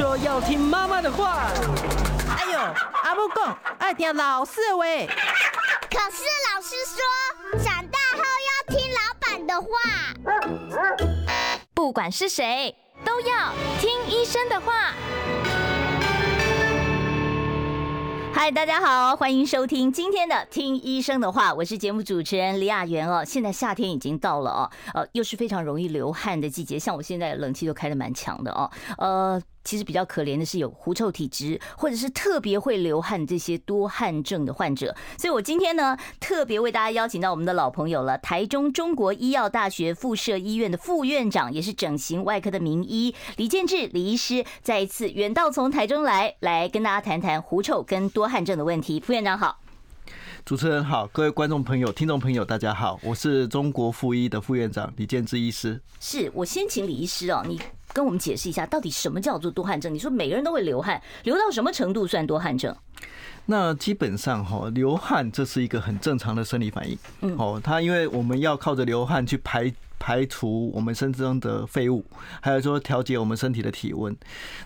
说要听妈妈的话。哎呦，阿母讲爱听老师的话。可是老师说，长大后要听老板的话。不管是谁，都要听医生的话。嗨，大家好，欢迎收听今天的《听医生的话》，我是节目主持人李雅媛哦。现在夏天已经到了哦，呃，又是非常容易流汗的季节，像我现在冷气都开的蛮强的哦，呃。其实比较可怜的是有狐臭体质，或者是特别会流汗这些多汗症的患者。所以我今天呢，特别为大家邀请到我们的老朋友了，台中中国医药大学附设医院的副院长，也是整形外科的名医李建志李医师，再一次远道从台中来，来跟大家谈谈狐臭跟多汗症的问题。副院长好，主持人好，各位观众朋友、听众朋友，大家好，我是中国附医的副院长李建志医师。是我先请李医师哦，你。跟我们解释一下，到底什么叫做多汗症？你说每个人都会流汗，流到什么程度算多汗症？那基本上哈，流汗这是一个很正常的生理反应。嗯，哦，它因为我们要靠着流汗去排排除我们身体中的废物，还有说调节我们身体的体温。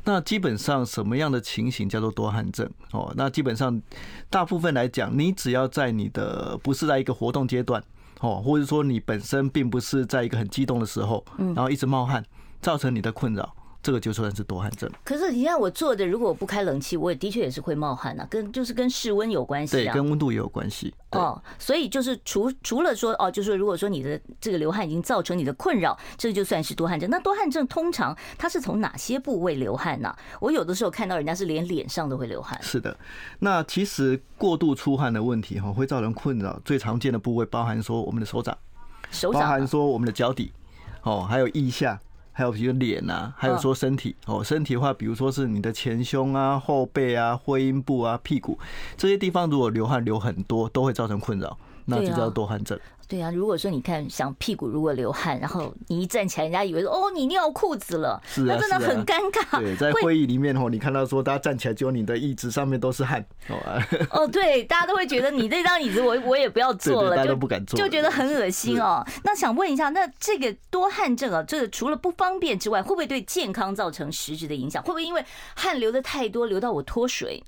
那基本上什么样的情形叫做多汗症？哦，那基本上大部分来讲，你只要在你的不是在一个活动阶段，哦，或者说你本身并不是在一个很激动的时候，然后一直冒汗。造成你的困扰，这个就算是多汗症。可是你看我坐着，如果我不开冷气，我也的确也是会冒汗啊，跟就是跟室温有关系啊，对，跟温度也有关系。哦，所以就是除除了说哦，就是说如果说你的这个流汗已经造成你的困扰，这个就算是多汗症。那多汗症通常它是从哪些部位流汗呢？我有的时候看到人家是连脸上都会流汗。是的，那其实过度出汗的问题哈，会造成困扰。最常见的部位包含说我们的手掌，手掌，包含说我们的脚底，哦，还有腋下。还有比如脸啊，还有说身体哦，身体的话，比如说是你的前胸啊、后背啊、会阴部啊、屁股这些地方，如果流汗流很多，都会造成困扰，那就叫多汗症。对啊，如果说你看，想屁股如果流汗，然后你一站起来，人家以为说哦，你尿裤子了，是啊，那真的很尴尬。对，在会议里面哦，你看到说大家站起来，就你的椅子上面都是汗，哦哦，对，大家都会觉得你这张椅子我我也不要坐了，大家都不敢坐，就觉得很恶心哦。那想问一下，那这个多汗症啊，这个除了不方便之外，会不会对健康造成实质的影响？会不会因为汗流的太多，流到我脱水？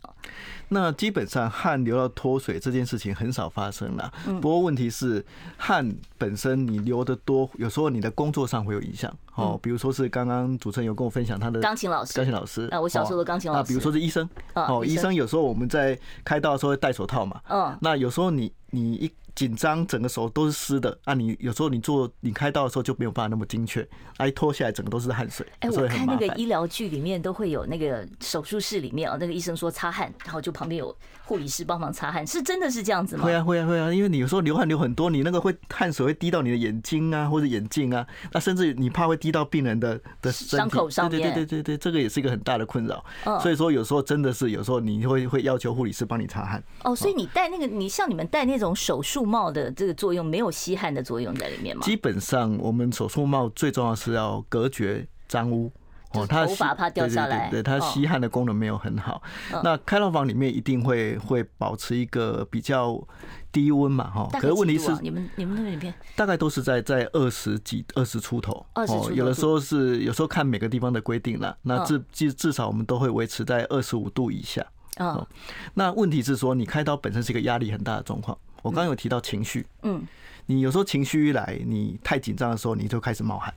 那基本上汗流到脱水这件事情很少发生了。不过问题是汗本身你流的多，有时候你的工作上会有影响。哦，比如说是刚刚主持人有跟我分享他的钢琴老师，钢琴老师。啊，我小时候的钢琴老师。那比如说是医生。哦，医生有时候我们在开刀的时候会戴手套嘛。嗯。那有时候你你一。紧张，整个手都是湿的啊！你有时候你做你开刀的时候就没有办法那么精确，啊，一脱下来整个都是汗水。哎，我看那个医疗剧里面都会有那个手术室里面啊，那个医生说擦汗，然后就旁边有护理师帮忙擦汗，是真的是这样子吗？会啊会啊会啊，因为你有时候流汗流很多，你那个会汗水会滴到你的眼睛啊或者眼镜啊，那甚至你怕会滴到病人的的伤口上面。对对对对对，这个也是一个很大的困扰。所以说有时候真的是有时候你会会要求护理师帮你擦汗。哦，所以你戴那个你像你们戴那种手术帽的这个作用没有吸汗的作用在里面吗？基本上，我们手术帽最重要是要隔绝脏污哦，它头发怕掉下来，对，它吸汗的功能没有很好。那开刀房里面一定会会保持一个比较低温嘛，哈。可是问题是，你们你们那里边大概都是在在二十几二十出头哦，有的时候是有时候看每个地方的规定了。那至至至少我们都会维持在二十五度以下。哦，那问题是说，你开刀本身是一个压力很大的状况。我刚刚有提到情绪，嗯，你有时候情绪一来，你太紧张的时候，你就开始冒汗。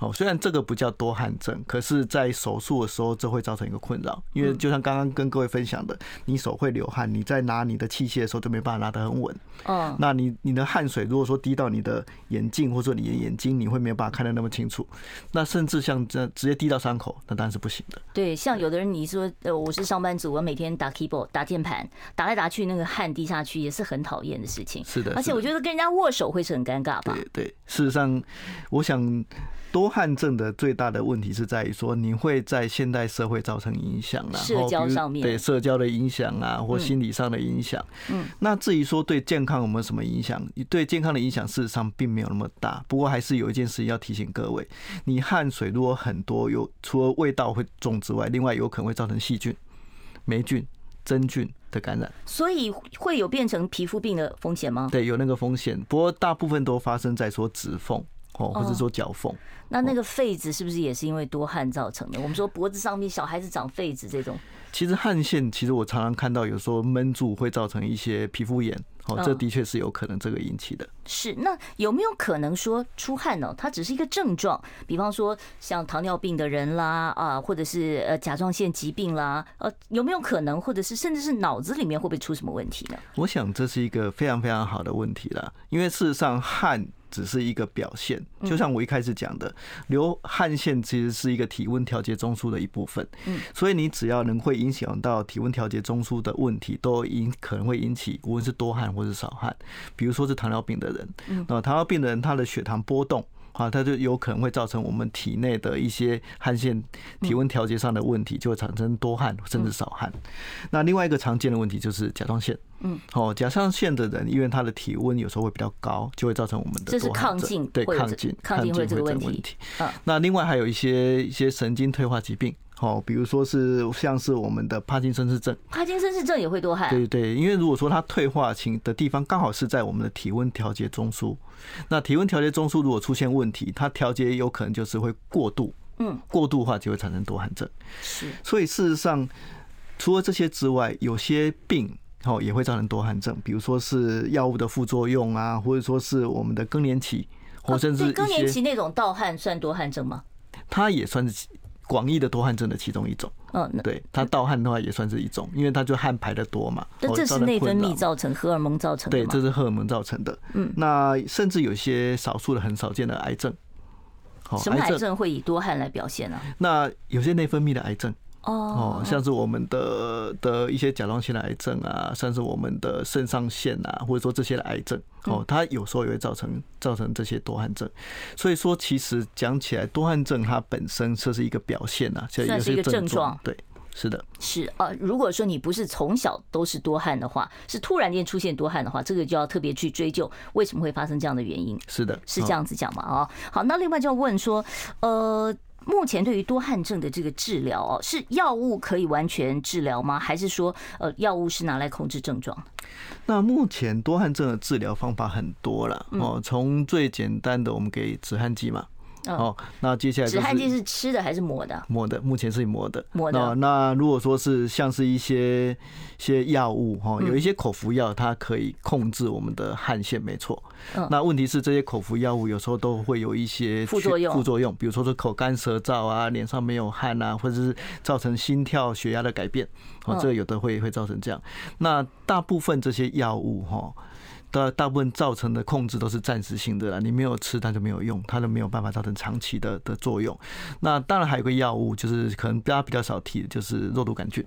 哦，虽然这个不叫多汗症，可是，在手术的时候，这会造成一个困扰。因为就像刚刚跟各位分享的，你手会流汗，你在拿你的器械的时候就没办法拿得很稳。哦，那你你的汗水如果说滴到你的眼镜或者说你的眼睛，你会没有办法看得那么清楚。那甚至像这直接滴到伤口，那当然是不行的。对，像有的人你说，呃，我是上班族，我每天打 keyboard 打键盘，打来打去，那个汗滴下去也是很讨厌的事情。是的，而且我觉得跟人家握手会是很尴尬吧？对对，事实上，我想。多汗症的最大的问题是在于说，你会在现代社会造成影响，啊社交上面对社交的影响啊，或心理上的影响。嗯，那至于说对健康有没有什么影响？对健康的影响事实上并没有那么大。不过还是有一件事情要提醒各位：你汗水如果很多，有除了味道会重之外，另外有可能会造成细菌、霉菌、真菌的感染。所以会有变成皮肤病的风险吗？对，有那个风险。不过大部分都发生在说指缝。哦，或者说脚缝。那那个痱子是不是也是因为多汗造成的？我们说脖子上面小孩子长痱子这种。其实汗腺，其实我常常看到，有时候闷住会造成一些皮肤炎，哦，这的确是有可能这个引起的。是，那有没有可能说出汗呢？它只是一个症状，比方说像糖尿病的人啦，啊，或者是呃甲状腺疾病啦，呃，有没有可能，或者是甚至是脑子里面会不会出什么问题呢？我想这是一个非常非常好的问题了，因为事实上汗。只是一个表现，就像我一开始讲的，流汗腺其实是一个体温调节中枢的一部分。嗯，所以你只要能会影响到体温调节中枢的问题，都引可能会引起无论是多汗或是少汗。比如说是糖尿病的人，那糖尿病的人他的血糖波动。啊，它就有可能会造成我们体内的一些汗腺体温调节上的问题，就会产生多汗甚至少汗。那另外一个常见的问题就是甲状腺，嗯，哦，甲状腺的人因为他的体温有时候会比较高，就会造成我们的这是亢进，对亢进亢进会这个问题。那另外还有一些一些神经退化疾病。哦，比如说是像是我们的帕金森氏症，帕金森氏症也会多汗。对对，因为如果说它退化型的地方刚好是在我们的体温调节中枢，那体温调节中枢如果出现问题，它调节有可能就是会过度，嗯，过度的话就会产生多汗症。是，所以事实上除了这些之外，有些病哦也会造成多汗症，比如说是药物的副作用啊，或者说是我们的更年期，或甚至更年期那种盗汗算多汗症吗？它也算是。广义的多汗症的其中一种，嗯，对，它盗汗的话也算是一种，因为它就汗排的多嘛。但这是内分泌造成、荷尔蒙造成的。对，这是荷尔蒙造成的。嗯，那甚至有些少数的很少见的癌症，什么癌症会以多汗来表现呢？那有些内分泌的癌症。哦，像是我们的的一些甲状腺的癌症啊，像是我们的肾上腺啊，或者说这些的癌症，哦，它有时候也会造成造成这些多汗症。所以说，其实讲起来，多汗症它本身这是一个表现啊，算是一个症状。对，是的，是呃。如果说你不是从小都是多汗的话，是突然间出现多汗的话，这个就要特别去追究为什么会发生这样的原因。是的，是这样子讲嘛？啊，好，那另外就要问说，呃。目前对于多汗症的这个治疗哦，是药物可以完全治疗吗？还是说，呃，药物是拿来控制症状？那目前多汗症的治疗方法很多了哦，从最简单的，我们给止汗剂嘛。哦，那接下来止汗剂是吃的还是抹的？抹的，目前是抹的。抹的。那如果说是像是一些些药物哈，有一些口服药，它可以控制我们的汗腺，没错。那问题是这些口服药物有时候都会有一些副作用，副作用，比如说是口干舌燥啊，脸上没有汗啊，或者是造成心跳、血压的改变。哦，这个有的会会造成这样。那大部分这些药物哈。大大部分造成的控制都是暂时性的啦，你没有吃它就没有用，它就没有办法造成长期的的作用。那当然还有个药物，就是可能大家比较少提的，就是肉毒杆菌。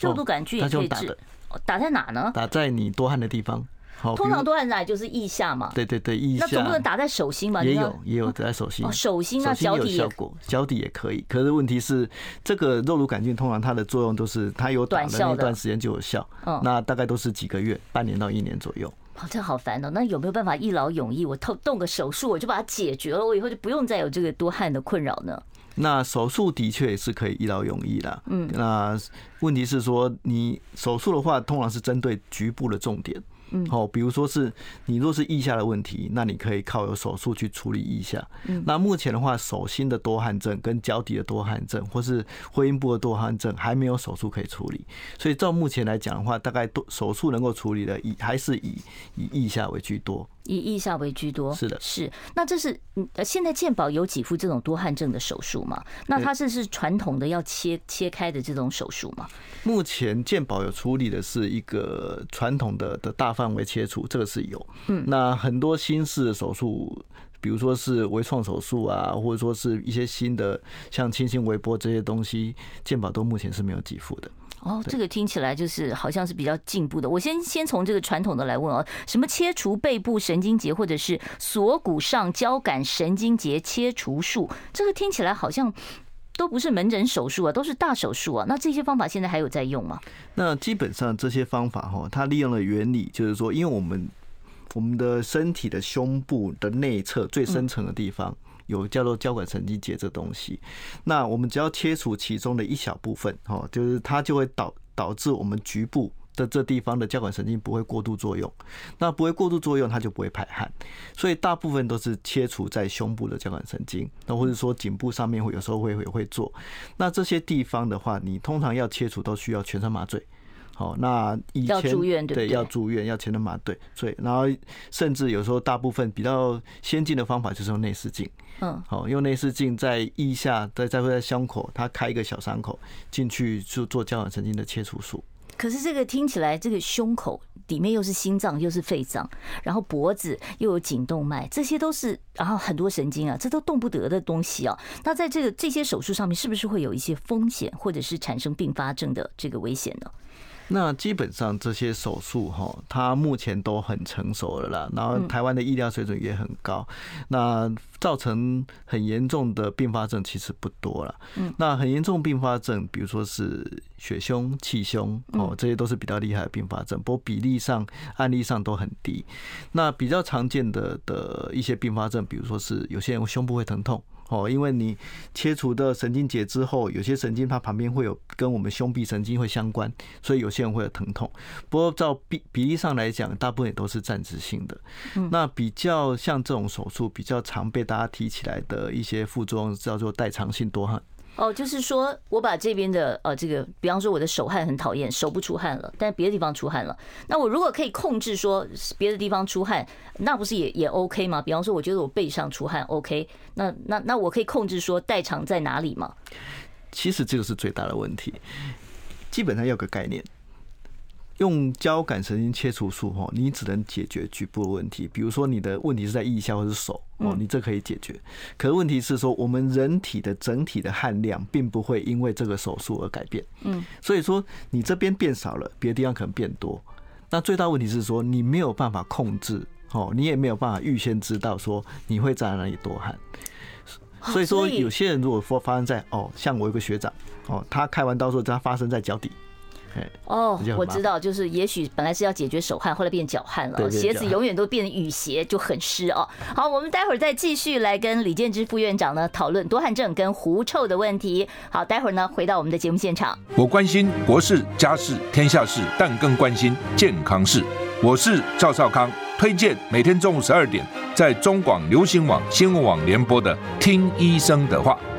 肉毒杆菌也可以治，打在哪呢？打在你多汗的地方。好，通常多汗在就是腋下嘛。对对对，腋下。那总不能打在手心吧？也有也有打在手心。手心啊，脚底效果，脚底也可以。可是问题是，这个肉毒杆菌通常它的作用都是它有打的那段时间就有效，那大概都是几个月，半年到一年左右。哦，这好烦哦！那有没有办法一劳永逸？我动动个手术，我就把它解决了，我以后就不用再有这个多汗的困扰呢？那手术的确也是可以一劳永逸的。嗯，那问题是说，你手术的话，通常是针对局部的重点。嗯，好，比如说是你若是腋下的问题，那你可以靠有手术去处理腋下。嗯，那目前的话，手心的多汗症跟脚底的多汗症，或是会阴部的多汗症，还没有手术可以处理。所以照目前来讲的话，大概多手术能够处理的，以还是以以腋下为居多。以腋下为居多，是的，是。那这是呃，现在健保有几副这种多汗症的手术吗？那它是是传统的要切切开的这种手术吗？目前健保有处理的是一个传统的的大范围切除，这个是有。嗯，那很多新式的手术，比如说是微创手术啊，或者说是一些新的像轻型微波这些东西，健保都目前是没有给付的。哦，这个听起来就是好像是比较进步的。我先先从这个传统的来问哦，什么切除背部神经节或者是锁骨上交感神经节切除术，这个听起来好像都不是门诊手术啊，都是大手术啊。那这些方法现在还有在用吗？那基本上这些方法哈，它利用的原理就是说，因为我们我们的身体的胸部的内侧最深层的地方。有叫做交感神经节这东西，那我们只要切除其中的一小部分，哦，就是它就会导导致我们局部的这地方的交感神经不会过度作用，那不会过度作用，它就不会排汗，所以大部分都是切除在胸部的交感神经，那或者说颈部上面会有时候会会会做，那这些地方的话，你通常要切除都需要全身麻醉。好，那以前要住院对，对，要住院，要全身麻醉，所以，然后甚至有时候大部分比较先进的方法就是用内视镜，嗯，好，用内视镜在腋下，再再会在胸口，它开一个小伤口进去就做交感神经的切除术。可是这个听起来，这个胸口里面又是心脏又是肺脏，然后脖子又有颈动脉，这些都是然后很多神经啊，这都动不得的东西啊。那在这个这些手术上面，是不是会有一些风险，或者是产生并发症的这个危险呢？那基本上这些手术哈，它目前都很成熟了啦。然后台湾的医疗水准也很高，那造成很严重的并发症其实不多了。嗯，那很严重并发症，比如说是血胸、气胸哦，这些都是比较厉害的并发症，不过比例上、案例上都很低。那比较常见的的一些并发症，比如说是有些人胸部会疼痛。哦，因为你切除的神经节之后，有些神经它旁边会有跟我们胸壁神经会相关，所以有些人会有疼痛。不过照比比例上来讲，大部分也都是暂时性的。那比较像这种手术，比较常被大家提起来的一些副作用叫做代偿性多汗。哦，就是说我把这边的呃，这个，比方说我的手汗很讨厌，手不出汗了，但别的地方出汗了。那我如果可以控制说别的地方出汗，那不是也也 OK 吗？比方说，我觉得我背上出汗 OK，那那那我可以控制说代偿在哪里吗？其实这个是最大的问题，基本上要个概念。用交感神经切除术哈，你只能解决局部的问题，比如说你的问题是在腋下或是手哦，你这可以解决。可是问题是说，我们人体的整体的汗量并不会因为这个手术而改变。嗯，所以说你这边变少了，别的地方可能变多。那最大问题是说，你没有办法控制哦，你也没有办法预先知道说你会在哪里多汗。所以说，有些人如果说发生在哦，像我有个学长哦，他开完刀之后，他发生在脚底。哦，我知道，就是也许本来是要解决手汗，后来变脚汗了，鞋子永远都变雨鞋，就很湿哦。好，我们待会儿再继续来跟李建之副院长呢讨论多汗症跟狐臭的问题。好，待会儿呢回到我们的节目现场。我关心国事、家事、天下事，但更关心健康事。我是赵少康，推荐每天中午十二点在中广流行网新闻网联播的《听医生的话》。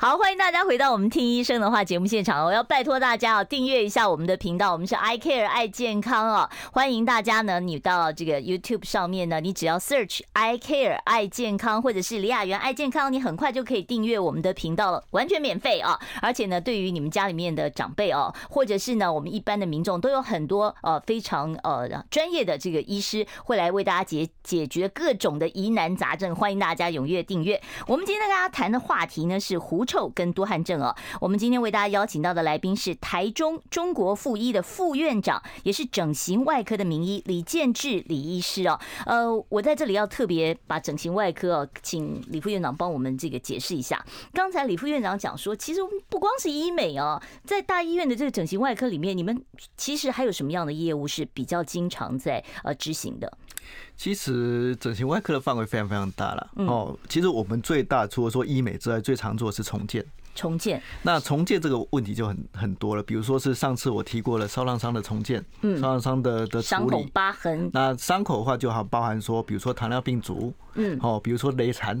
好，欢迎大家回到我们听医生的话节目现场。我要拜托大家啊，订阅一下我们的频道，我们是 I Care 爱健康哦。欢迎大家呢，你到这个 YouTube 上面呢，你只要 search I Care 爱健康，或者是李雅媛爱健康，你很快就可以订阅我们的频道了，完全免费啊！而且呢，对于你们家里面的长辈哦，或者是呢，我们一般的民众，都有很多呃非常呃专业的这个医师会来为大家解解决各种的疑难杂症。欢迎大家踊跃订阅。我们今天跟大家谈的话题呢是胡臭跟多汗症哦，我们今天为大家邀请到的来宾是台中中国附医的副院长，也是整形外科的名医李建志李医师哦。呃，我在这里要特别把整形外科哦，请李副院长帮我们这个解释一下。刚才李副院长讲说，其实不光是医美哦，在大医院的这个整形外科里面，你们其实还有什么样的业务是比较经常在呃执行的？其实整形外科的范围非常非常大了哦。其实我们最大除了说医美之外，最常做的是重建。重建，那重建这个问题就很很多了，比如说是上次我提过了烧烫伤的重建，嗯，烧烫伤的的处理，伤口疤痕。那伤口的话就好包含说，比如说糖尿病足，嗯，哦，比如说雷残。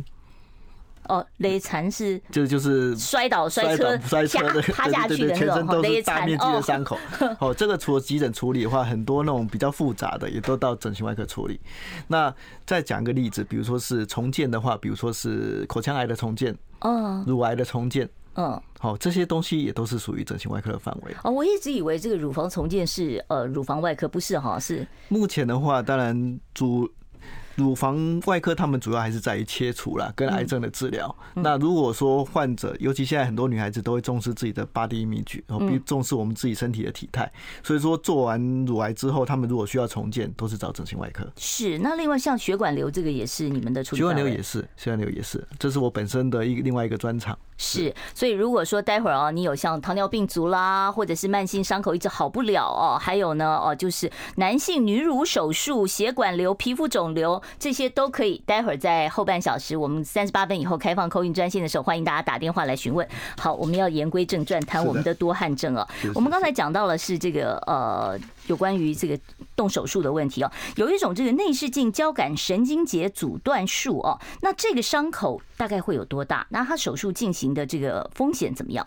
哦，雷残是就就是摔倒摔车摔车的趴下去的全身都是大面积的伤口。哦，这个除了急诊处理的话，很多那种比较复杂的也都到整形外科处理。那再讲个例子，比如说是重建的话，比如说是口腔癌的重建，嗯，乳癌的重建，嗯，好，这些东西也都是属于整形外科的范围。哦，我一直以为这个乳房重建是呃乳房外科，不是哈？是目前的话，当然主。乳房外科他们主要还是在于切除啦，跟癌症的治疗。那如果说患者，尤其现在很多女孩子都会重视自己的 body image，然后比重视我们自己身体的体态，所以说做完乳癌之后，他们如果需要重建，都是找整形外科。是。那另外像血管瘤这个也是你们的处理。血管瘤也是，血管瘤也是，这是我本身的一个另外一个专长。是，所以如果说待会儿啊，你有像糖尿病足啦，或者是慢性伤口一直好不了哦，还有呢哦，就是男性女乳手术、血管瘤、皮肤肿瘤这些都可以。待会儿在后半小时，我们三十八分以后开放 call in 专线的时候，欢迎大家打电话来询问。好，我们要言归正传，谈我们的多汗症啊。我们刚才讲到了是这个呃。有关于这个动手术的问题哦，有一种这个内视镜交感神经节阻断术哦，那这个伤口大概会有多大？那他手术进行的这个风险怎么样？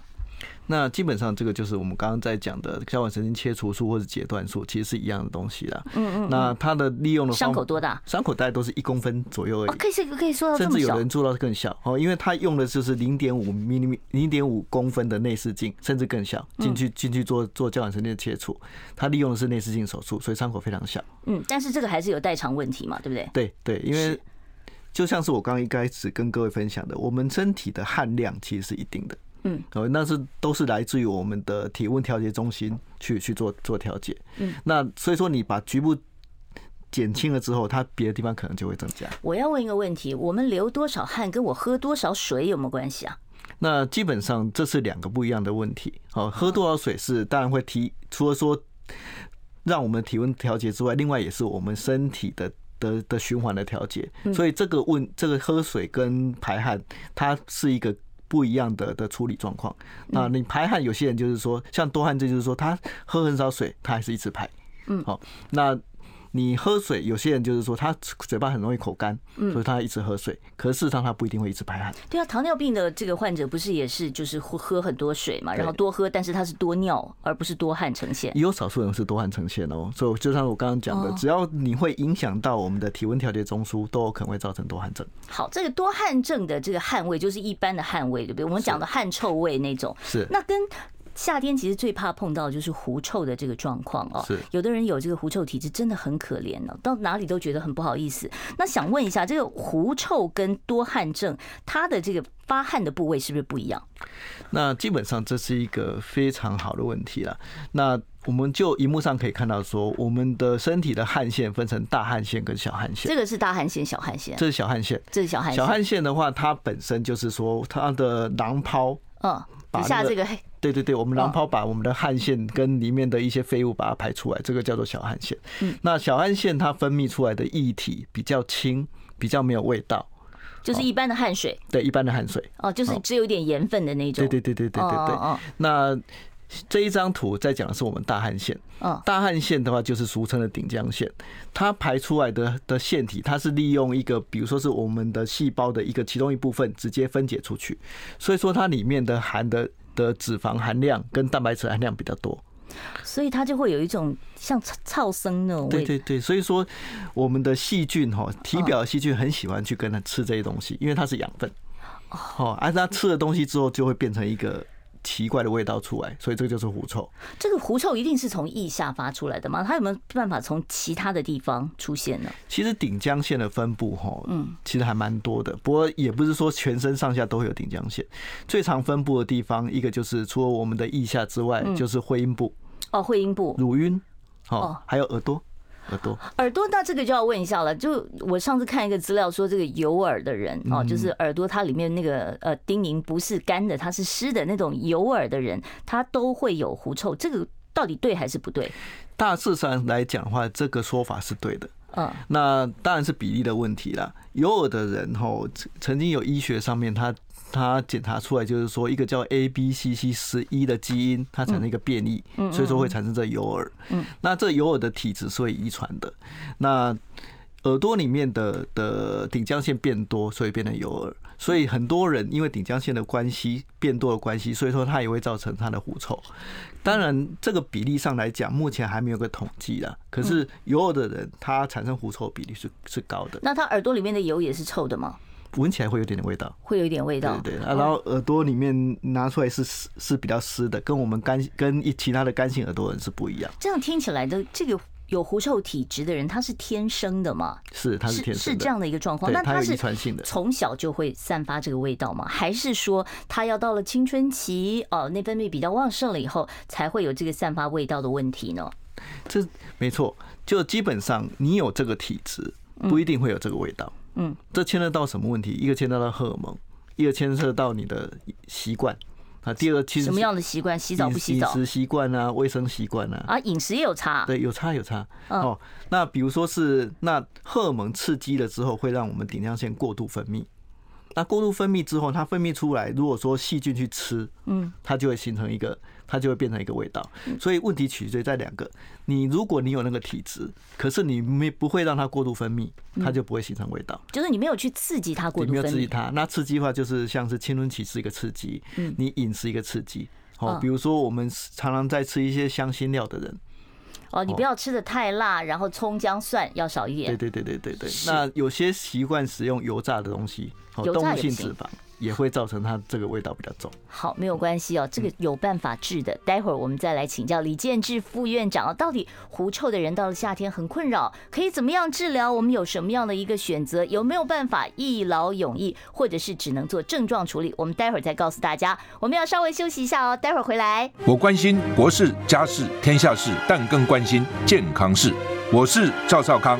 那基本上这个就是我们刚刚在讲的交感神经切除术或者截断术，其实是一样的东西啦。嗯嗯。那它的利用的伤口多大？伤口大概都是一公分左右而已。可以可以说到。甚至有人做到更小哦，因为它用的就是零点五毫米零点五公分的内视镜，甚至更小，进去进去做做交感神经的切除。他利用的是内视镜手术，所以伤口非常小。嗯，但是这个还是有代偿问题嘛，对不对？对对，因为就像是我刚刚一开始跟各位分享的，我们身体的汗量其实是一定的。嗯，哦，那是都是来自于我们的体温调节中心去去做做调节。嗯，那所以说你把局部减轻了之后，它别的地方可能就会增加。我要问一个问题：我们流多少汗跟我喝多少水有没有关系啊？那基本上这是两个不一样的问题。哦，喝多少水是当然会提，除了说让我们体温调节之外，另外也是我们身体的的的循环的调节。所以这个问这个喝水跟排汗，它是一个。不一样的的处理状况。那你排汗，有些人就是说，像多汗症，就是说他喝很少水，他还是一直排。嗯，好，那。你喝水，有些人就是说他嘴巴很容易口干，所以他一直喝水。可是事实上他不一定会一直排汗。对啊，糖尿病的这个患者不是也是就是喝很多水嘛，然后多喝，但是他是多尿而不是多汗呈现。也有少数人是多汗呈现哦，所以就像我刚刚讲的，只要你会影响到我们的体温调节中枢，都有可能会造成多汗症。好，这个多汗症的这个汗味就是一般的汗味，对不对？我们讲的汗臭味那种。是。那跟。夏天其实最怕碰到就是狐臭的这个状况哦，是有的人有这个狐臭体质，真的很可怜哦，到哪里都觉得很不好意思。那想问一下，这个狐臭跟多汗症，它的这个发汗的部位是不是不一样？那基本上这是一个非常好的问题了。那我们就荧幕上可以看到说，我们的身体的汗腺分成大汗腺跟小汗腺。这个是大汗腺，小汗腺。这是小汗腺，这是小汗腺。小汗腺的话，它本身就是说它的囊泡，嗯。底下这个黑，对对对，我们狼泡把我们的汗腺跟里面的一些废物把它排出来，这个叫做小汗腺。嗯，那小汗腺它分泌出来的液体比较轻，比较没有味道，就是一般的汗水。对，一般的汗水。哦，就是只有一点盐分的那种。对对对对对对对。那这一张图在讲的是我们大汗腺。嗯，大汗腺的话就是俗称的顶浆腺，它排出来的的腺体，它是利用一个，比如说是我们的细胞的一个其中一部分直接分解出去，所以说它里面的含的的脂肪含量跟蛋白质含量比较多，所以它就会有一种像噪声那种味。对对对，所以说我们的细菌哈，体表的细菌很喜欢去跟它吃这些东西，因为它是养分。哦，而它吃了东西之后就会变成一个。奇怪的味道出来，所以这个就是狐臭。这个狐臭一定是从腋下发出来的吗？它有没有办法从其他的地方出现呢？其实顶江县的分布，哈，嗯，其实还蛮多的。不过也不是说全身上下都会有顶江线，最常分布的地方，一个就是除了我们的腋下之外，就是会阴部。哦，会阴部。乳晕，哦，还有耳朵。耳朵，耳朵，那这个就要问一下了。就我上次看一个资料说，这个有耳的人哦，就是耳朵它里面那个呃叮咛不是干的，它是湿的那种有耳的人，他都会有狐臭。这个到底对还是不对？大致上来讲的话，这个说法是对的。嗯，那当然是比例的问题啦。有耳的人吼，曾经有医学上面他。它检查出来就是说，一个叫 ABCC 十一的基因，它产生一个变异，所以说会产生这有耳。那这有耳的体质是会遗传的。那耳朵里面的的顶浆腺变多，所以变成有耳。所以很多人因为顶浆腺的关系变多的关系，所以说它也会造成它的狐臭。当然，这个比例上来讲，目前还没有个统计啦。可是有耳的人，他产生狐臭比例是是高的。那他耳朵里面的油也是臭的吗？闻起来会有点点味道，会有一点味道。对对，然后耳朵里面拿出来是湿，是比较湿的，跟我们干跟一其他的干性耳朵人是不一样。这样听起来的这个有狐臭体质的人，他是天生的吗？是，他是天生的，是这样的一个状况。那他是遗传性的，从小就会散发这个味道吗？还是说他要到了青春期哦，内分泌比较旺盛了以后，才会有这个散发味道的问题呢？这没错，就基本上你有这个体质，不一定会有这个味道。嗯，这牵扯到什么问题？一个牵扯到荷尔蒙，一个牵涉到你的习惯。啊，第二，其实什么样的习惯？洗澡不洗澡？饮食习惯啊，卫生习惯啊。啊，饮食也有差。对，有差有差。哦，那比如说是那荷尔蒙刺激了之后，会让我们顶量腺过度分泌。那过度分泌之后，它分泌出来，如果说细菌去吃，嗯，它就会形成一个。它就会变成一个味道，所以问题取决在两个。你如果你有那个体质，可是你没不会让它过度分泌，它就不会形成味道。就是你没有去刺激它过度分泌，没有刺激它。那刺激的话，就是像是青春期是一个刺激，你饮食一个刺激。哦，比如说我们常常在吃一些香辛料的人，哦，你不要吃的太辣，然后葱姜蒜要少一点。对对对对对对。那有些习惯使用油炸的东西，哦，动物性脂肪。也会造成它这个味道比较重。好，没有关系哦，这个有办法治的。待会儿我们再来请教李建志副院长啊，到底狐臭的人到了夏天很困扰，可以怎么样治疗？我们有什么样的一个选择？有没有办法一劳永逸，或者是只能做症状处理？我们待会儿再告诉大家。我们要稍微休息一下哦，待会儿回来。我关心国事、家事、天下事，但更关心健康事。我是赵少康，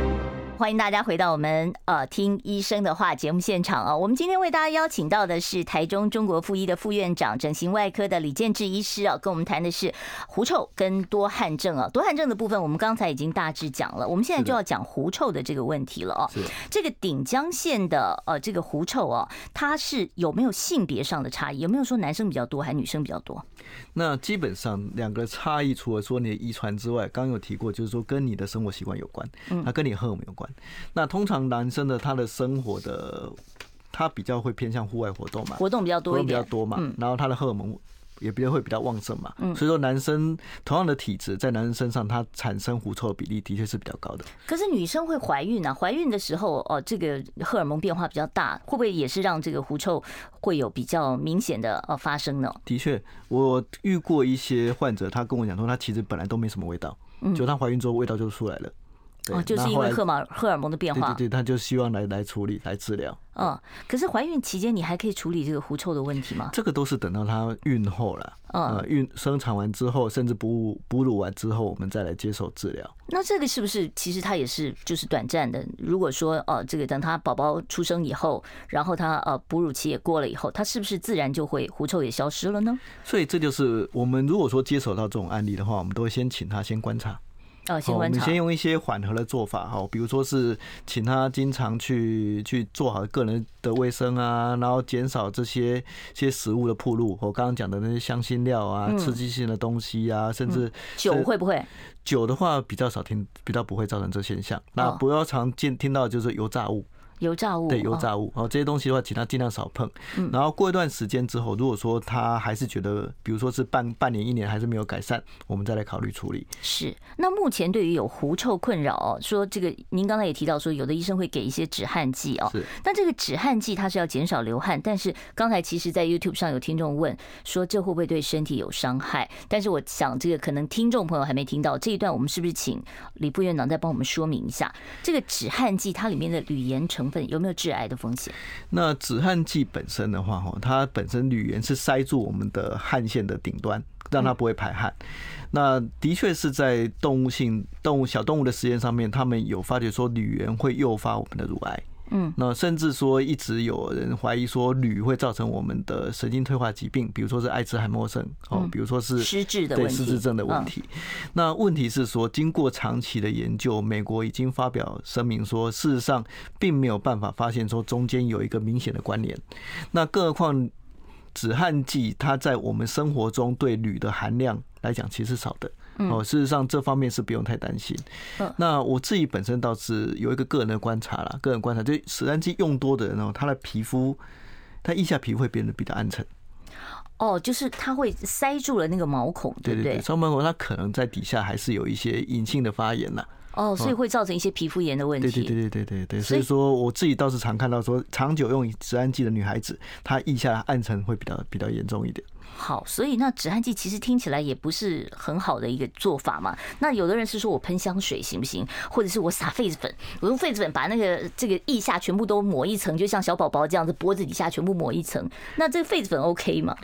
欢迎大家回到我们呃听医生的话节目现场啊！我们今天为大家邀请到的是台中中国附医的副院长、整形外科的李建志医师啊，跟我们谈的是狐臭跟多汗症啊。多汗症的部分我们刚才已经大致讲了，我们现在就要讲狐臭的这个问题了哦。这个顶江县的呃这个狐臭哦，它是有没有性别上的差异？有没有说男生比较多还是女生比较多？那基本上两个差异，除了说你的遗传之外，刚刚有提过，就是说跟你的生活习惯有关，它跟你荷尔蒙有关。那通常男生的他的生活的，他比较会偏向户外活动嘛，活动比较多一点，比较多嘛，然后他的荷尔蒙。也比较会比较旺盛嘛，所以说男生同样的体质，在男生身上，他产生狐臭的比例的确是比较高的。可是女生会怀孕啊，怀孕的时候哦，这个荷尔蒙变化比较大，会不会也是让这个狐臭会有比较明显的呃发生呢？的确，我遇过一些患者，他跟我讲说，他其实本来都没什么味道，就他怀孕之后味道就出来了。哦，就是因为荷尔荷尔蒙的变化，对对对，他就希望来来处理来治疗。嗯，可是怀孕期间你还可以处理这个狐臭的问题吗？这个都是等到她孕后了，嗯，孕生产完之后，甚至哺乳哺乳完之后，我们再来接受治疗。那这个是不是其实它也是就是短暂的？如果说呃，这个等他宝宝出生以后，然后他呃哺乳期也过了以后，他是不是自然就会狐臭也消失了呢？所以这就是我们如果说接手到这种案例的话，我们都会先请他先观察。哦，我们先用一些缓和的做法哈，比如说是请他经常去去做好个人的卫生啊，然后减少这些些食物的铺路。我刚刚讲的那些香辛料啊、刺激性的东西啊，甚至酒会不会？酒的话比较少听，比较不会造成这现象。那不要常见听到就是油炸物。油炸物，对油炸物，哦，这些东西的话，请他尽量少碰。嗯然后过一段时间之后，如果说他还是觉得，比如说是半半年、一年还是没有改善，我们再来考虑处理。是。那目前对于有狐臭困扰，说这个您刚才也提到说，有的医生会给一些止汗剂哦。是。但这个止汗剂它是要减少流汗，但是刚才其实，在 YouTube 上有听众问说，这会不会对身体有伤害？但是我想，这个可能听众朋友还没听到这一段，我们是不是请李副院长再帮我们说明一下，这个止汗剂它里面的铝盐成有没有致癌的风险？那止汗剂本身的话，哈，它本身铝源是塞住我们的汗腺的顶端，让它不会排汗。那的确是在动物性动物小动物的实验上面，他们有发觉说铝源会诱发我们的乳癌。嗯，那甚至说一直有人怀疑说铝会造成我们的神经退化疾病，比如说是阿兹海默症哦，比如说是失智的对失智症的问题。那问题是说，经过长期的研究，美国已经发表声明说，事实上并没有办法发现说中间有一个明显的关联。那更何况止汗剂，它在我们生活中对铝的含量来讲，其实是少的。哦，事实上这方面是不用太担心。那我自己本身倒是有一个个人的观察啦，个人观察，就止汗剂用多的人哦，他的皮肤他腋下皮肤会变得比较暗沉。哦，就是它会塞住了那个毛孔，对不对？对，对，对，毛孔它可能在底下还是有一些隐性的发炎呐。哦，所以会造成一些皮肤炎的问题。对对对对对对对，所以说我自己倒是常看到说，长久用止汗剂的女孩子，她腋下暗沉会比较比较严重一点。好，所以那止汗剂其实听起来也不是很好的一个做法嘛。那有的人是说我喷香水行不行？或者是我撒痱子粉，我用痱子粉把那个这个腋下全部都抹一层，就像小宝宝这样子，脖子底下全部抹一层。那这个痱子粉 OK 吗？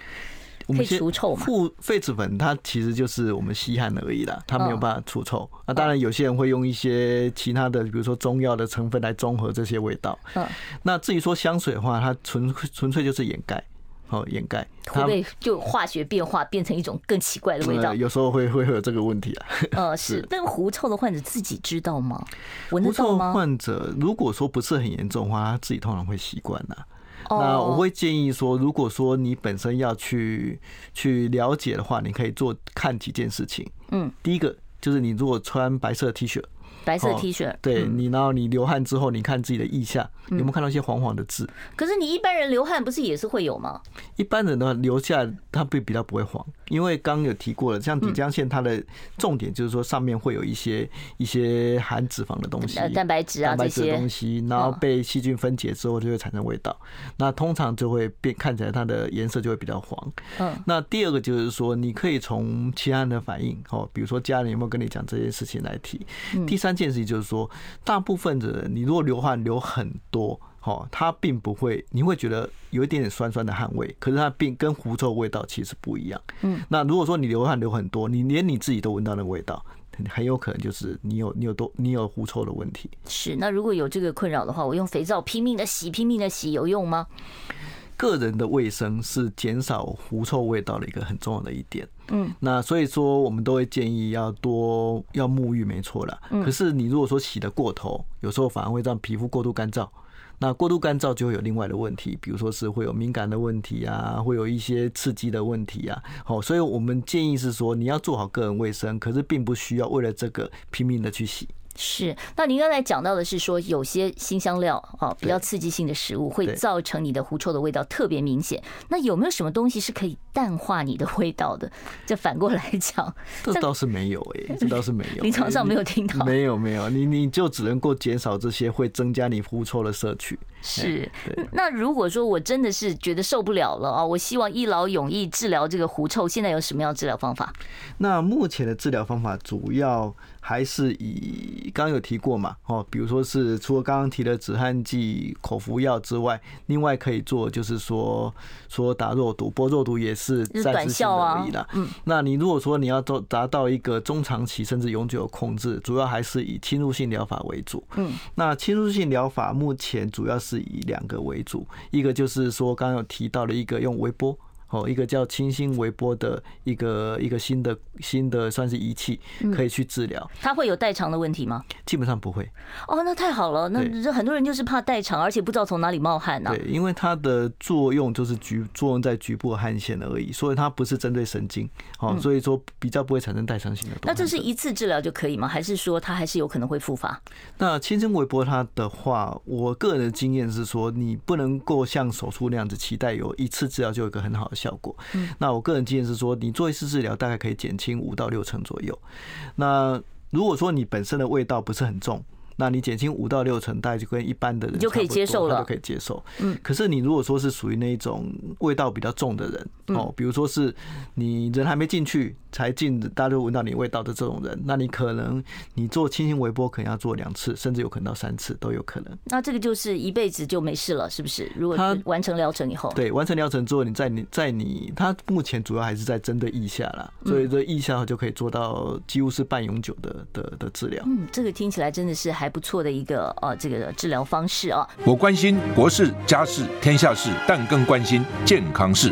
可以除臭嘛？痱痱子粉它其实就是我们吸汗而已啦，它没有办法除臭。那当然有些人会用一些其他的，比如说中药的成分来中和这些味道。嗯，那至于说香水的话，它纯纯粹就是掩盖，哦，掩盖。会不会就化学变化变成一种更奇怪的味道？有时候会会会有这个问题啊。呃，是。但狐臭的患者自己知道吗？闻得到吗？狐臭患者如果说不是很严重的话，他自己通常会习惯呐。那我会建议说，如果说你本身要去去了解的话，你可以做看几件事情。嗯，第一个就是你如果穿白色 T 恤。白色 T 恤，对你，然后你流汗之后，你看自己的腋下有没有看到一些黄黄的痣？可是你一般人流汗不是也是会有吗？一般人的话，流下它会比较不会黄，因为刚刚有提过了，像底浆线它的重点就是说上面会有一些一些含脂肪的东西，蛋白质啊这些东西，然后被细菌分解之后就会产生味道，那通常就会变看起来它的颜色就会比较黄。嗯，那第二个就是说，你可以从其他人的反应哦，比如说家人有没有跟你讲这件事情来提。第三。件事情就是说，大部分的人，你如果流汗流很多，哈，他并不会，你会觉得有一点点酸酸的汗味，可是它并跟狐臭味道其实不一样。嗯，那如果说你流汗流很多，你连你自己都闻到那个味道，很有可能就是你有你有多你有狐臭的问题。是，那如果有这个困扰的话，我用肥皂拼命的洗，拼命的洗有用吗？个人的卫生是减少狐臭味道的一个很重要的一点。嗯，那所以说我们都会建议要多要沐浴，没错啦。可是你如果说洗的过头，有时候反而会让皮肤过度干燥。那过度干燥就会有另外的问题，比如说是会有敏感的问题啊，会有一些刺激的问题啊。好，所以我们建议是说你要做好个人卫生，可是并不需要为了这个拼命的去洗。是，那您刚才讲到的是说，有些新香料啊，比较刺激性的食物会造成你的狐臭的味道特别明显。那有没有什么东西是可以淡化你的味道的？就反过来讲，这倒是没有哎，这倒是没有，临床上没有听到。没有没有，你你就只能够减少这些会增加你狐臭的摄取。是，那如果说我真的是觉得受不了了啊，我希望一劳永逸治疗这个狐臭，现在有什么样的治疗方法？那目前的治疗方法主要。还是以刚刚有提过嘛，哦，比如说是除了刚刚提的止汗剂、口服药之外，另外可以做就是说说打肉毒，不过肉毒也是暂时性的而已啦。嗯，那你如果说你要做达到一个中长期甚至永久的控制，主要还是以侵入性疗法为主。嗯，那侵入性疗法目前主要是以两个为主，一个就是说刚刚有提到的一个用微波。哦，一个叫清新微波的一个一个新的新的算是仪器，可以去治疗。它会有代偿的问题吗？基本上不会。哦，那太好了。那这很多人就是怕代偿，而且不知道从哪里冒汗呢？对，因为它的作用就是局作用在局部汗腺而已，所以它不是针对神经。哦，所以说比较不会产生代偿性的。那这是一次治疗就可以吗？还是说它还是有可能会复发？那清新微波它的话，我个人的经验是说，你不能够像手术那样子期待有一次治疗就有一个很好的效果。嗯那我个人经验是说，你做一次治疗大概可以减轻五到六成左右。那如果说你本身的味道不是很重，那你减轻五到六成，大概就跟一般的人就可以接受了，就可以接受。嗯，可是你如果说是属于那种味道比较重的人，哦，比如说是你人还没进去。才进，大家都闻到你味道的这种人，那你可能你做清新微波可能要做两次，甚至有可能到三次都有可能。那这个就是一辈子就没事了，是不是？如果他完成疗程以后，对，完成疗程之后，你在你在你，他目前主要还是在针对腋下啦，所以这腋下就可以做到几乎是半永久的的的治疗。嗯，这个听起来真的是还不错的一个呃这个治疗方式啊。我关心国事、家事、天下事，但更关心健康事。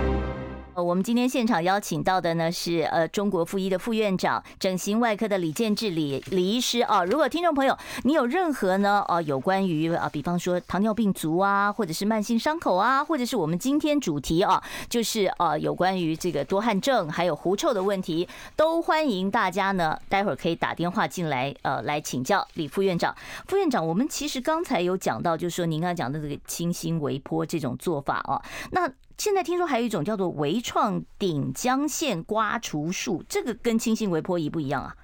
我们今天现场邀请到的呢是呃中国附一的副院长、整形外科的李建志李李医师啊。如果听众朋友你有任何呢呃有关于啊，比方说糖尿病足啊，或者是慢性伤口啊，或者是我们今天主题啊，就是呃有关于这个多汗症还有狐臭的问题，都欢迎大家呢待会儿可以打电话进来呃来请教李副院长。副院长，我们其实刚才有讲到，就是说您刚才讲的这个清新微波这种做法啊，那。现在听说还有一种叫做微创顶浆腺刮除术，这个跟清新微波仪不一样啊？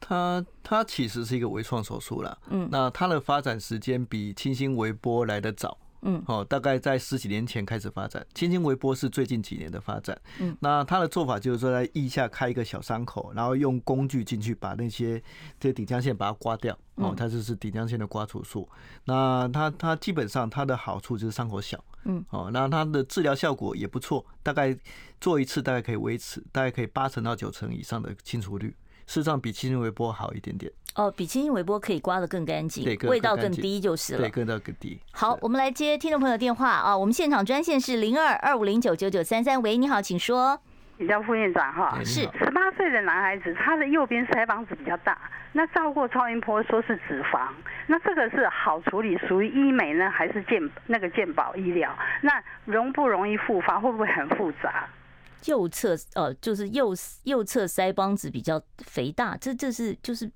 它它其实是一个微创手术啦，嗯，那它的发展时间比清新微波来得早。嗯，哦，大概在十几年前开始发展，清新微波是最近几年的发展。嗯，那它的做法就是说，在腋下开一个小伤口，然后用工具进去把那些这些顶浆腺把它刮掉。哦，它就是顶浆腺的刮除术。那它它基本上它的好处就是伤口小。嗯，哦，那它的治疗效果也不错，大概做一次大概可以维持大概可以八成到九成以上的清除率。事实上比清新微波好一点点哦，比清新微波可以刮得更干净，味道更低就是了。对，味道更低。好，我们来接听众朋友电话啊，我们现场专线是零二二五零九九九三三，喂，你好，请说。你叫副院长哈，是十八岁的男孩子，他的右边腮帮子比较大，那照过超音波说是脂肪，那这个是好处理，属于医美呢，还是健那个健保医疗？那容不容易复发？会不会很复杂？右侧呃，就是右右侧腮帮子比较肥大，这这是就是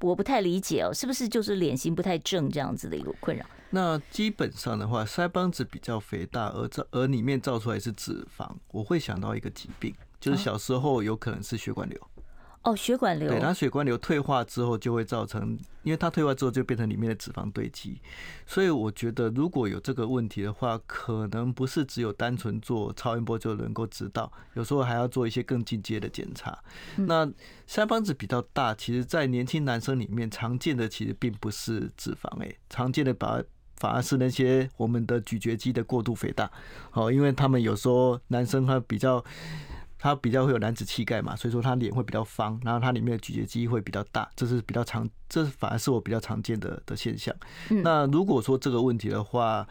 我不太理解哦，是不是就是脸型不太正这样子的一个困扰？那基本上的话，腮帮子比较肥大，而这而里面照出来是脂肪，我会想到一个疾病，就是小时候有可能是血管瘤。哦，血管瘤。对，它血管瘤退化之后就会造成，因为它退化之后就变成里面的脂肪堆积，所以我觉得如果有这个问题的话，可能不是只有单纯做超音波就能够知道，有时候还要做一些更进阶的检查。那腮帮子比较大，其实在年轻男生里面常见的其实并不是脂肪，哎，常见的把反而是那些我们的咀嚼肌的过度肥大。哦，因为他们有时候男生他比较。他比较会有男子气概嘛，所以说他脸会比较方，然后他里面的咀嚼肌会比较大，这是比较常，这反而是我比较常见的的现象。那如果说这个问题的话，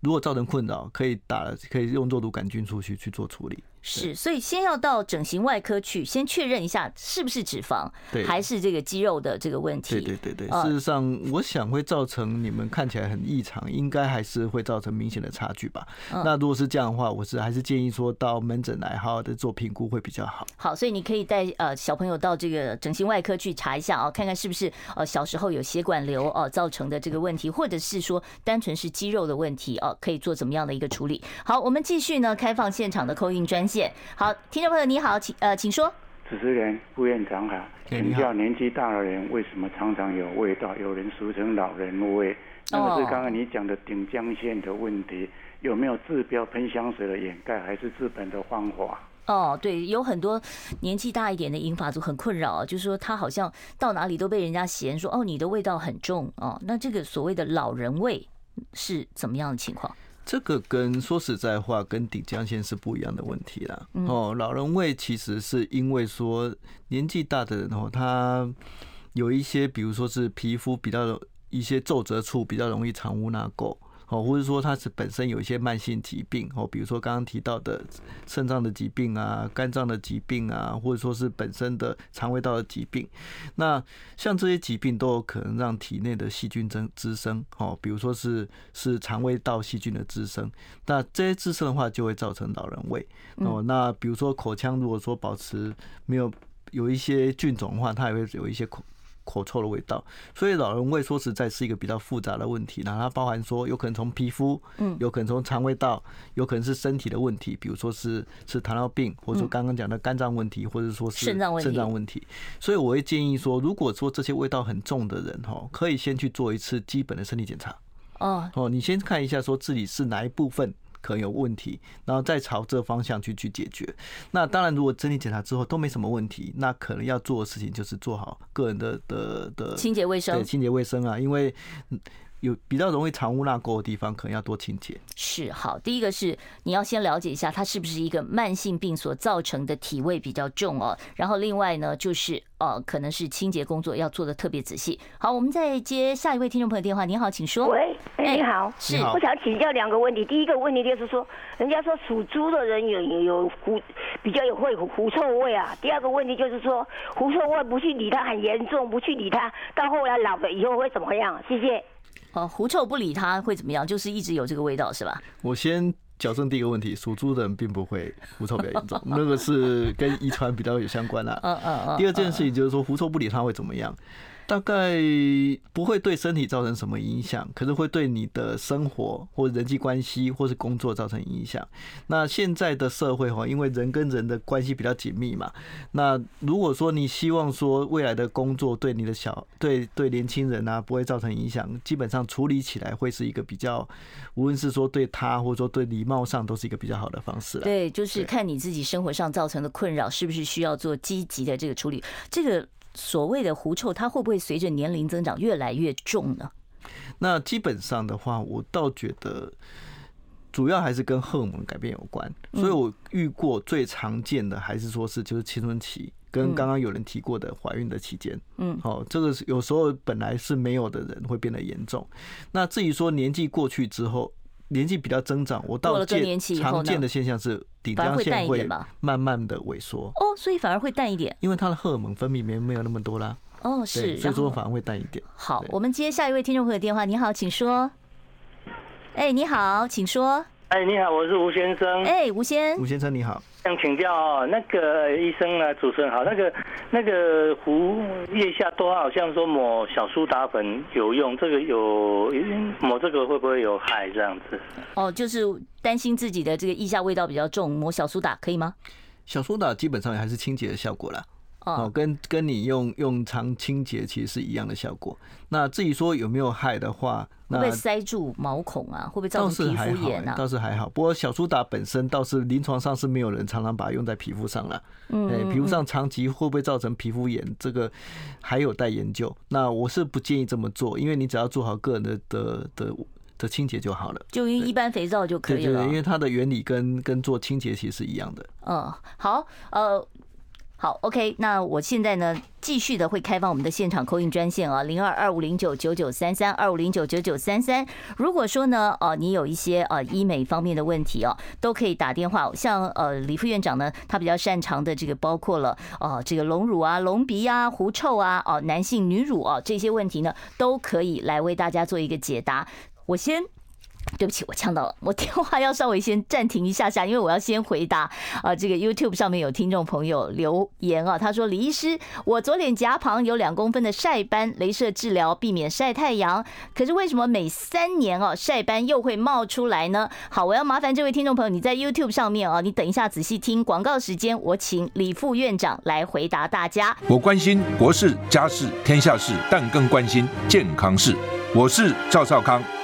如果造成困扰，可以打，可以用肉毒杆菌出去去做处理。是，所以先要到整形外科去，先确认一下是不是脂肪，对，还是这个肌肉的这个问题。对对对对，事实上，我想会造成你们看起来很异常，应该还是会造成明显的差距吧。那如果是这样的话，我是还是建议说到门诊来好好的做评估会比较好。好，所以你可以带呃小朋友到这个整形外科去查一下啊，看看是不是呃小时候有血管瘤哦造成的这个问题，或者是说单纯是肌肉的问题哦，可以做怎么样的一个处理。好，我们继续呢，开放现场的 call in 专线。好，听众朋友你好，请呃，请说。主持人、副院长好，请教年纪大的人为什么常常有味道？有人俗称老人味。那么是刚刚你讲的顶江县的问题，有没有治标喷香水的掩盖，还是治本的方法？哦，对，有很多年纪大一点的银发族很困扰，就是说他好像到哪里都被人家嫌说哦，你的味道很重哦。那这个所谓的老人味是怎么样的情况？这个跟说实在话，跟顶江线是不一样的问题啦。哦，老人味其实是因为说年纪大的人哦，他有一些，比如说是皮肤比较一些皱褶处比较容易藏污纳垢。哦，或者说他是本身有一些慢性疾病哦，比如说刚刚提到的肾脏的疾病啊、肝脏的疾病啊，或者说是本身的肠胃道的疾病，那像这些疾病都有可能让体内的细菌增滋生哦，比如说是是肠胃道细菌的滋生，那这些滋生的话就会造成老人胃哦。那比如说口腔如果说保持没有有一些菌种的话，它也会有一些口。口臭的味道，所以老人味说实在是一个比较复杂的问题。那它包含说有可能从皮肤，嗯，有可能从肠胃道，有可能是身体的问题，比如说是是糖尿病，或者说刚刚讲的肝脏问题，或者说是肾脏肾脏问题。所以我会建议说，如果说这些味道很重的人哈，可以先去做一次基本的身体检查。哦哦，你先看一下说自己是哪一部分。可能有问题，然后再朝这方向去去解决。那当然，如果整体检查之后都没什么问题，那可能要做的事情就是做好个人的的的清洁卫生，对清洁卫生啊，因为有比较容易藏污纳垢的地方，可能要多清洁。是好，第一个是你要先了解一下它是不是一个慢性病所造成的体味比较重哦。然后另外呢，就是呃，可能是清洁工作要做的特别仔细。好，我们再接下一位听众朋友电话。你好，请说。喂，哎，你好，是，我想请教两个问题。第一个问题就是说，人家说属猪的人有有有狐，比较有会狐臭味啊。第二个问题就是说，狐臭味不去理它很严重，不去理它，到后来老了以后会怎么样？谢谢。哦，狐臭不理它会怎么样？就是一直有这个味道是吧？我先矫正第一个问题，属猪的人并不会狐臭比较严重，那个是跟遗传比较有相关啦。嗯嗯嗯。第二件事情就是说，狐臭不理它会怎么样？大概不会对身体造成什么影响，可是会对你的生活或人际关系或是工作造成影响。那现在的社会哈，因为人跟人的关系比较紧密嘛，那如果说你希望说未来的工作对你的小对对年轻人啊不会造成影响，基本上处理起来会是一个比较，无论是说对他或者说对礼貌上都是一个比较好的方式。对，就是看你自己生活上造成的困扰是不是需要做积极的这个处理。这个。所谓的狐臭，它会不会随着年龄增长越来越重呢？那基本上的话，我倒觉得主要还是跟荷尔蒙改变有关。所以我遇过最常见的还是说是就是青春期，跟刚刚有人提过的怀孕的期间。嗯，好，这个是有时候本来是没有的人会变得严重。那至于说年纪过去之后。年纪比较增长，我到见常见的现象是顶浆腺会慢慢的萎缩。哦，所以反而会淡一点，因为它的荷尔蒙分泌没没有那么多啦。哦，是，所以说反而会淡一点。好，我们接下一位听众朋友电话。你好，请说。哎，你好，请说。哎，你好，我是吴先生。哎，吴先，吴先生你好。想请教哦，那个医生啊？主持人好，那个那个胡腋下多好像说抹小苏打粉有用，这个有抹这个会不会有害？这样子？哦，就是担心自己的这个腋下味道比较重，抹小苏打可以吗？小苏打基本上还是清洁的效果啦。哦，跟跟你用用常清洁其实是一样的效果。那至于说有没有害的话，会不会塞住毛孔啊？会不会造成皮肤炎啊？倒是还好，不过小苏打本身倒是临床上是没有人常常把它用在皮肤上了。嗯，皮肤上长期会不会造成皮肤炎？这个还有待研究。那我是不建议这么做，因为你只要做好个人的的的的清洁就好了，就用一般肥皂就可以了。对，因为它的原理跟跟做清洁其实是一样的。嗯，好，呃。好，OK，那我现在呢，继续的会开放我们的现场扣印专线啊，零二二五零九九九三三二五零九九九三三。如果说呢，呃，你有一些呃医美方面的问题哦，都可以打电话。像呃李副院长呢，他比较擅长的这个包括了哦，这个隆乳啊、隆鼻啊、狐臭啊、哦男性女乳啊这些问题呢，都可以来为大家做一个解答。我先。对不起，我呛到了，我电话要稍微先暂停一下下，因为我要先回答啊。这个 YouTube 上面有听众朋友留言啊，他说：“李医师，我左脸颊旁有两公分的晒斑，镭射治疗避免晒太阳，可是为什么每三年哦晒斑又会冒出来呢？”好，我要麻烦这位听众朋友，你在 YouTube 上面啊，你等一下仔细听广告时间，我请李副院长来回答大家。我关心国事、家事、天下事，但更关心健康事。我是赵少康。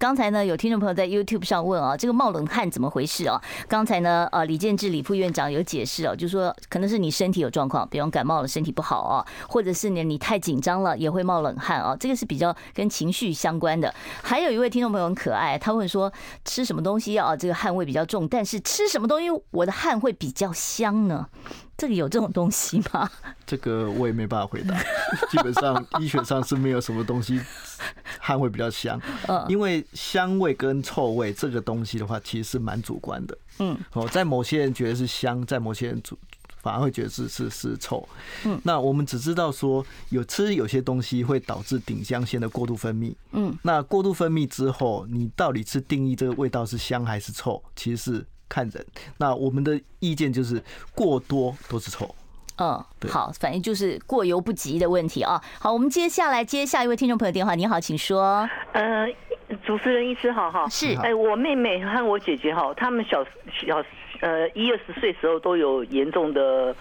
刚才呢，有听众朋友在 YouTube 上问啊，这个冒冷汗怎么回事啊？刚才呢，呃，李建志李副院长有解释哦，就说可能是你身体有状况，比方感冒了，身体不好啊，或者是呢你太紧张了也会冒冷汗啊，这个是比较跟情绪相关的。还有一位听众朋友很可爱，他问说吃什么东西啊，这个汗味比较重，但是吃什么东西我的汗会比较香呢？这里有这种东西吗？这个我也没办法回答。基本上医学上是没有什么东西汗会比较香，因为香味跟臭味这个东西的话，其实是蛮主观的。嗯，哦，在某些人觉得是香，在某些人主反而会觉得是是是臭。嗯，那我们只知道说有吃有些东西会导致顶香腺的过度分泌。嗯，那过度分泌之后，你到底是定义这个味道是香还是臭，其实是。看人，那我们的意见就是过多都是臭。嗯，好，反正就是过犹不及的问题啊。好，我们接下来接下一位听众朋友电话。你好，请说。呃，主持人医师好哈，是哎，我妹妹和我姐姐哈，他们小小呃一二十岁时候都有严重的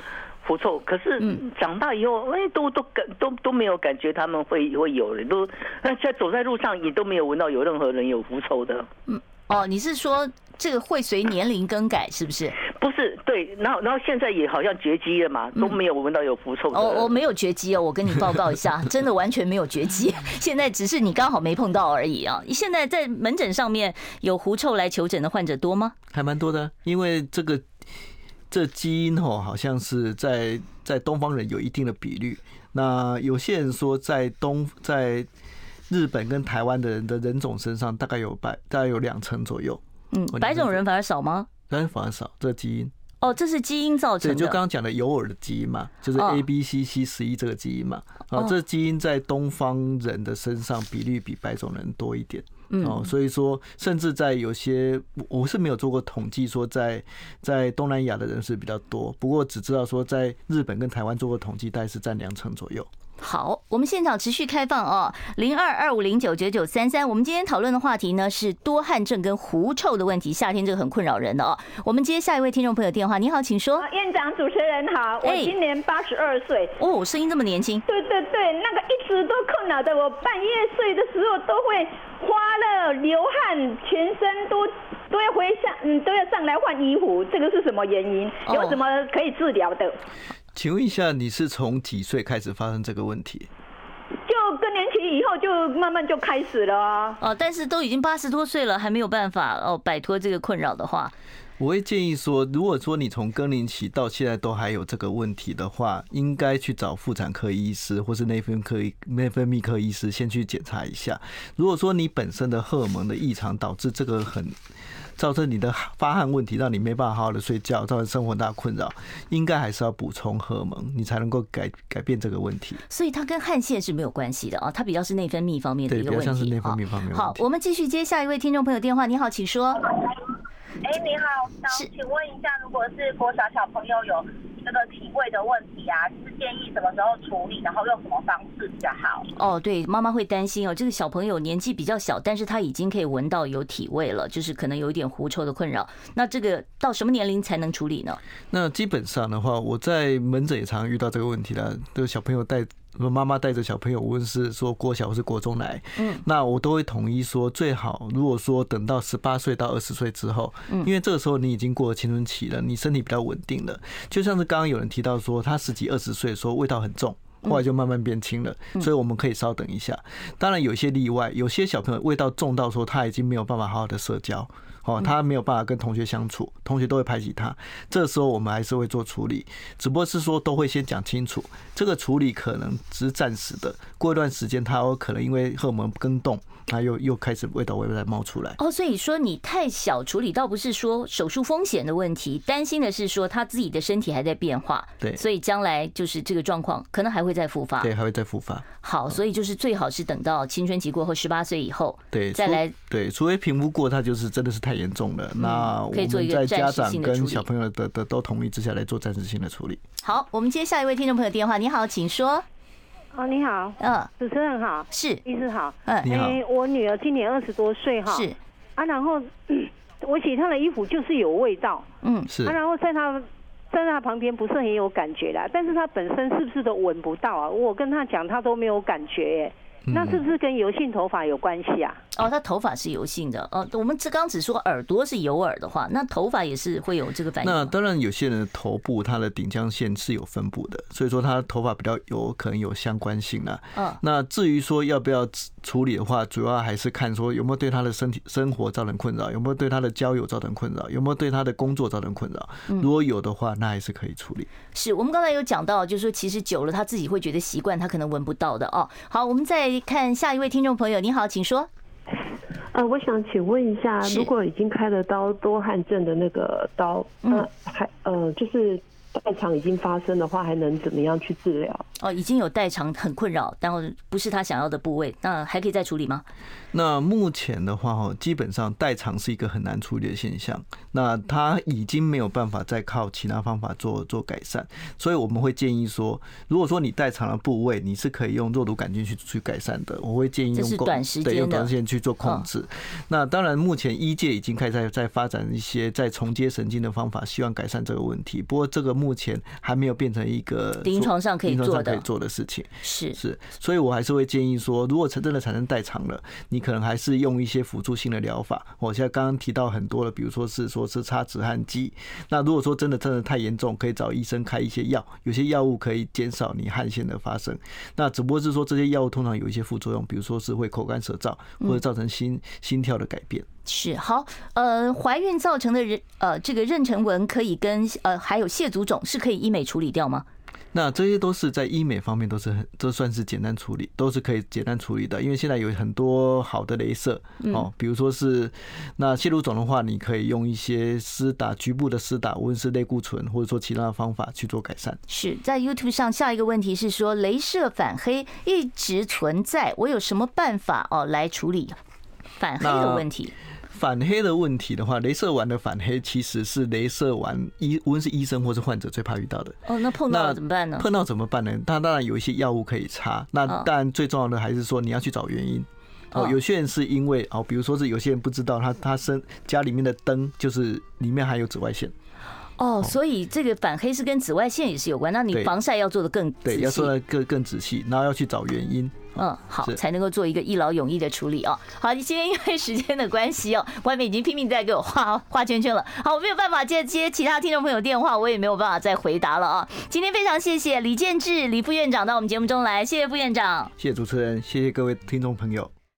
狐臭，可是长大以后哎都都感都都没有感觉他们会会有人都那 在走在路上也都没有闻到有任何人有狐臭的。嗯哦，你是说这个会随年龄更改是不是？不是，对，然后然后现在也好像绝迹了嘛，都没有闻到有狐臭的。哦，我没有绝迹哦，我跟你报告一下，真的完全没有绝迹，现在只是你刚好没碰到而已啊。现在在门诊上面有狐臭来求诊的患者多吗？还蛮多的，因为这个这基因哦，好像是在在东方人有一定的比率。那有些人说在东在。日本跟台湾的人的人种身上大概有百，大概有两成左右。嗯，白种人反而少吗？白人反而少，这个基因。哦，这是基因造成的。对，就刚刚讲的有耳的基因嘛，就是 A B C C 十一这个基因嘛。啊，这基因在东方人的身上比例比白种人多一点。哦，所以说，甚至在有些，我是没有做过统计，说在在东南亚的人是比较多。不过只知道说，在日本跟台湾做过统计，大概是占两成左右。好，我们现场持续开放哦，零二二五零九九九三三。我们今天讨论的话题呢是多汗症跟狐臭的问题，夏天这个很困扰人的哦。我们接下一位听众朋友电话，你好，请说。院长，主持人好，我今年八十二岁。哦，声音这么年轻。对对对，那个一直都困扰的，我半夜睡的时候都会花了流汗，全身都都要回上，嗯，都要上来换衣服，这个是什么原因？有什么可以治疗的？请问一下，你是从几岁开始发生这个问题？就更年期以后就慢慢就开始了啊。哦，但是都已经八十多岁了，还没有办法哦摆脱这个困扰的话，我会建议说，如果说你从更年期到现在都还有这个问题的话，应该去找妇产科医师或是内分科内分泌科医师先去检查一下。如果说你本身的荷尔蒙的异常导致这个很。造成你的发汗问题，让你没办法好好的睡觉，造成生活大困扰，应该还是要补充荷尔蒙，你才能够改改变这个问题。所以它跟汗腺是没有关系的啊，它比较是内分泌方面的一个问题。对，比较像是内分泌方面。好，我们继续接下一位听众朋友电话。你好，请说。哎，你好，想请问一下，如果是国小小朋友有。这个体味的问题啊，是建议什么时候处理，然后用什么方式比较好？哦，对，妈妈会担心哦，这个小朋友年纪比较小，但是他已经可以闻到有体味了，就是可能有一点狐臭的困扰。那这个到什么年龄才能处理呢？那基本上的话，我在门诊也常常遇到这个问题了，这个小朋友带。妈妈带着小朋友，无论是说国小或是国中来，嗯，那我都会统一说，最好如果说等到十八岁到二十岁之后，嗯，因为这个时候你已经过了青春期了，你身体比较稳定了。就像是刚刚有人提到说，他十几二十岁的时候味道很重，后来就慢慢变轻了，所以我们可以稍等一下。当然有些例外，有些小朋友味道重到说他已经没有办法好好的社交。哦，他没有办法跟同学相处，同学都会排挤他。这时候我们还是会做处理，只不过是说都会先讲清楚，这个处理可能只是暂时的，过一段时间他有可能因为荷尔蒙更动，他又又开始味道会再冒出来。哦，所以说你太小处理，倒不是说手术风险的问题，担心的是说他自己的身体还在变化。对，所以将来就是这个状况可能还会再复发。对，还会再复发。好，所以就是最好是等到青春期过后，十八岁以后，对，再来。对，除非评估过，他就是真的是太严重了。那我们在家长跟小朋友的的都同意之下来做暂时性的处理。好，我们接下一位听众朋友电话。你好，请说。哦，你好，嗯，主持人好，是，医师好，嗯，你好。我女儿今年二十多岁哈，是啊，然后 我洗她的衣服就是有味道，嗯，是啊，然后在她站在她旁边不是很有感觉啦，但是她本身是不是都闻不到啊？我跟她讲，她都没有感觉耶。那是不是跟油性头发有关系啊？哦，他头发是油性的。哦，我们这刚只说耳朵是有耳的话，那头发也是会有这个反应。那当然，有些人的头部它的顶浆线是有分布的，所以说他头发比较有，可能有相关性啊。嗯。那至于说要不要处理的话，主要还是看说有没有对他的身体生活造成困扰，有没有对他的交友造成困扰，有没有对他的工作造成困扰。如果有的话，那还是可以处理。是我们刚才有讲到，就是说其实久了他自己会觉得习惯，他可能闻不到的哦。好，我们再。看下一位听众朋友，你好，请说。呃，我想请问一下，如果已经开了刀多汗症的那个刀，嗯，还呃，就是代偿已经发生的话，还能怎么样去治疗？哦，已经有代偿很困扰，但不是他想要的部位，那还可以再处理吗？那目前的话，哈，基本上代偿是一个很难处理的现象。那他已经没有办法再靠其他方法做做改善，所以我们会建议说，如果说你代偿的部位，你是可以用肉毒杆菌去去改善的。我会建议用短时间对用短时间去做控制。那当然，目前医界已经开始在在发展一些在重接神经的方法，希望改善这个问题。不过这个目前还没有变成一个临床上可以做的可以做的事情。是是，所以我还是会建议说，如果真的产生代偿了，你可能还是用一些辅助性的疗法。我现在刚刚提到很多了，比如说是说是擦止汗剂。那如果说真的真的太严重，可以找医生开一些药，有些药物可以减少你汗腺的发生。那只不过是说这些药物通常有一些副作用，比如说是会口干舌燥，或者造成心心跳的改变。是好，呃，怀孕造成的人呃这个妊娠纹可以跟呃还有蟹足肿是可以医美处理掉吗？那这些都是在医美方面都是很，这算是简单处理，都是可以简单处理的。因为现在有很多好的镭射哦，比如说是那蟹足肿的话，你可以用一些施打局部的施打，无论是类固醇或者说其他的方法去做改善。是在 YouTube 上，下一个问题是说，镭射反黑一直存在，我有什么办法哦来处理反黑的问题？反黑的问题的话，镭射丸的反黑其实是镭射丸医，无论是医生或是患者最怕遇到的。哦，那碰到怎么办呢？碰到怎么办呢？他当然有一些药物可以擦。那当然最重要的还是说你要去找原因。哦，有些人是因为哦，比如说是有些人不知道他他身家里面的灯就是里面含有紫外线。哦，所以这个反黑是跟紫外线也是有关。那你防晒要做的更对，要做的更更仔细，然后要去找原因。嗯，好，才能够做一个一劳永逸的处理哦。好，你今天因为时间的关系哦，外面已经拼命在给我画画圈圈了。好，我没有办法接接其他听众朋友电话，我也没有办法再回答了啊。今天非常谢谢李建志李副院长到我们节目中来，谢谢副院长，谢谢主持人，谢谢各位听众朋友。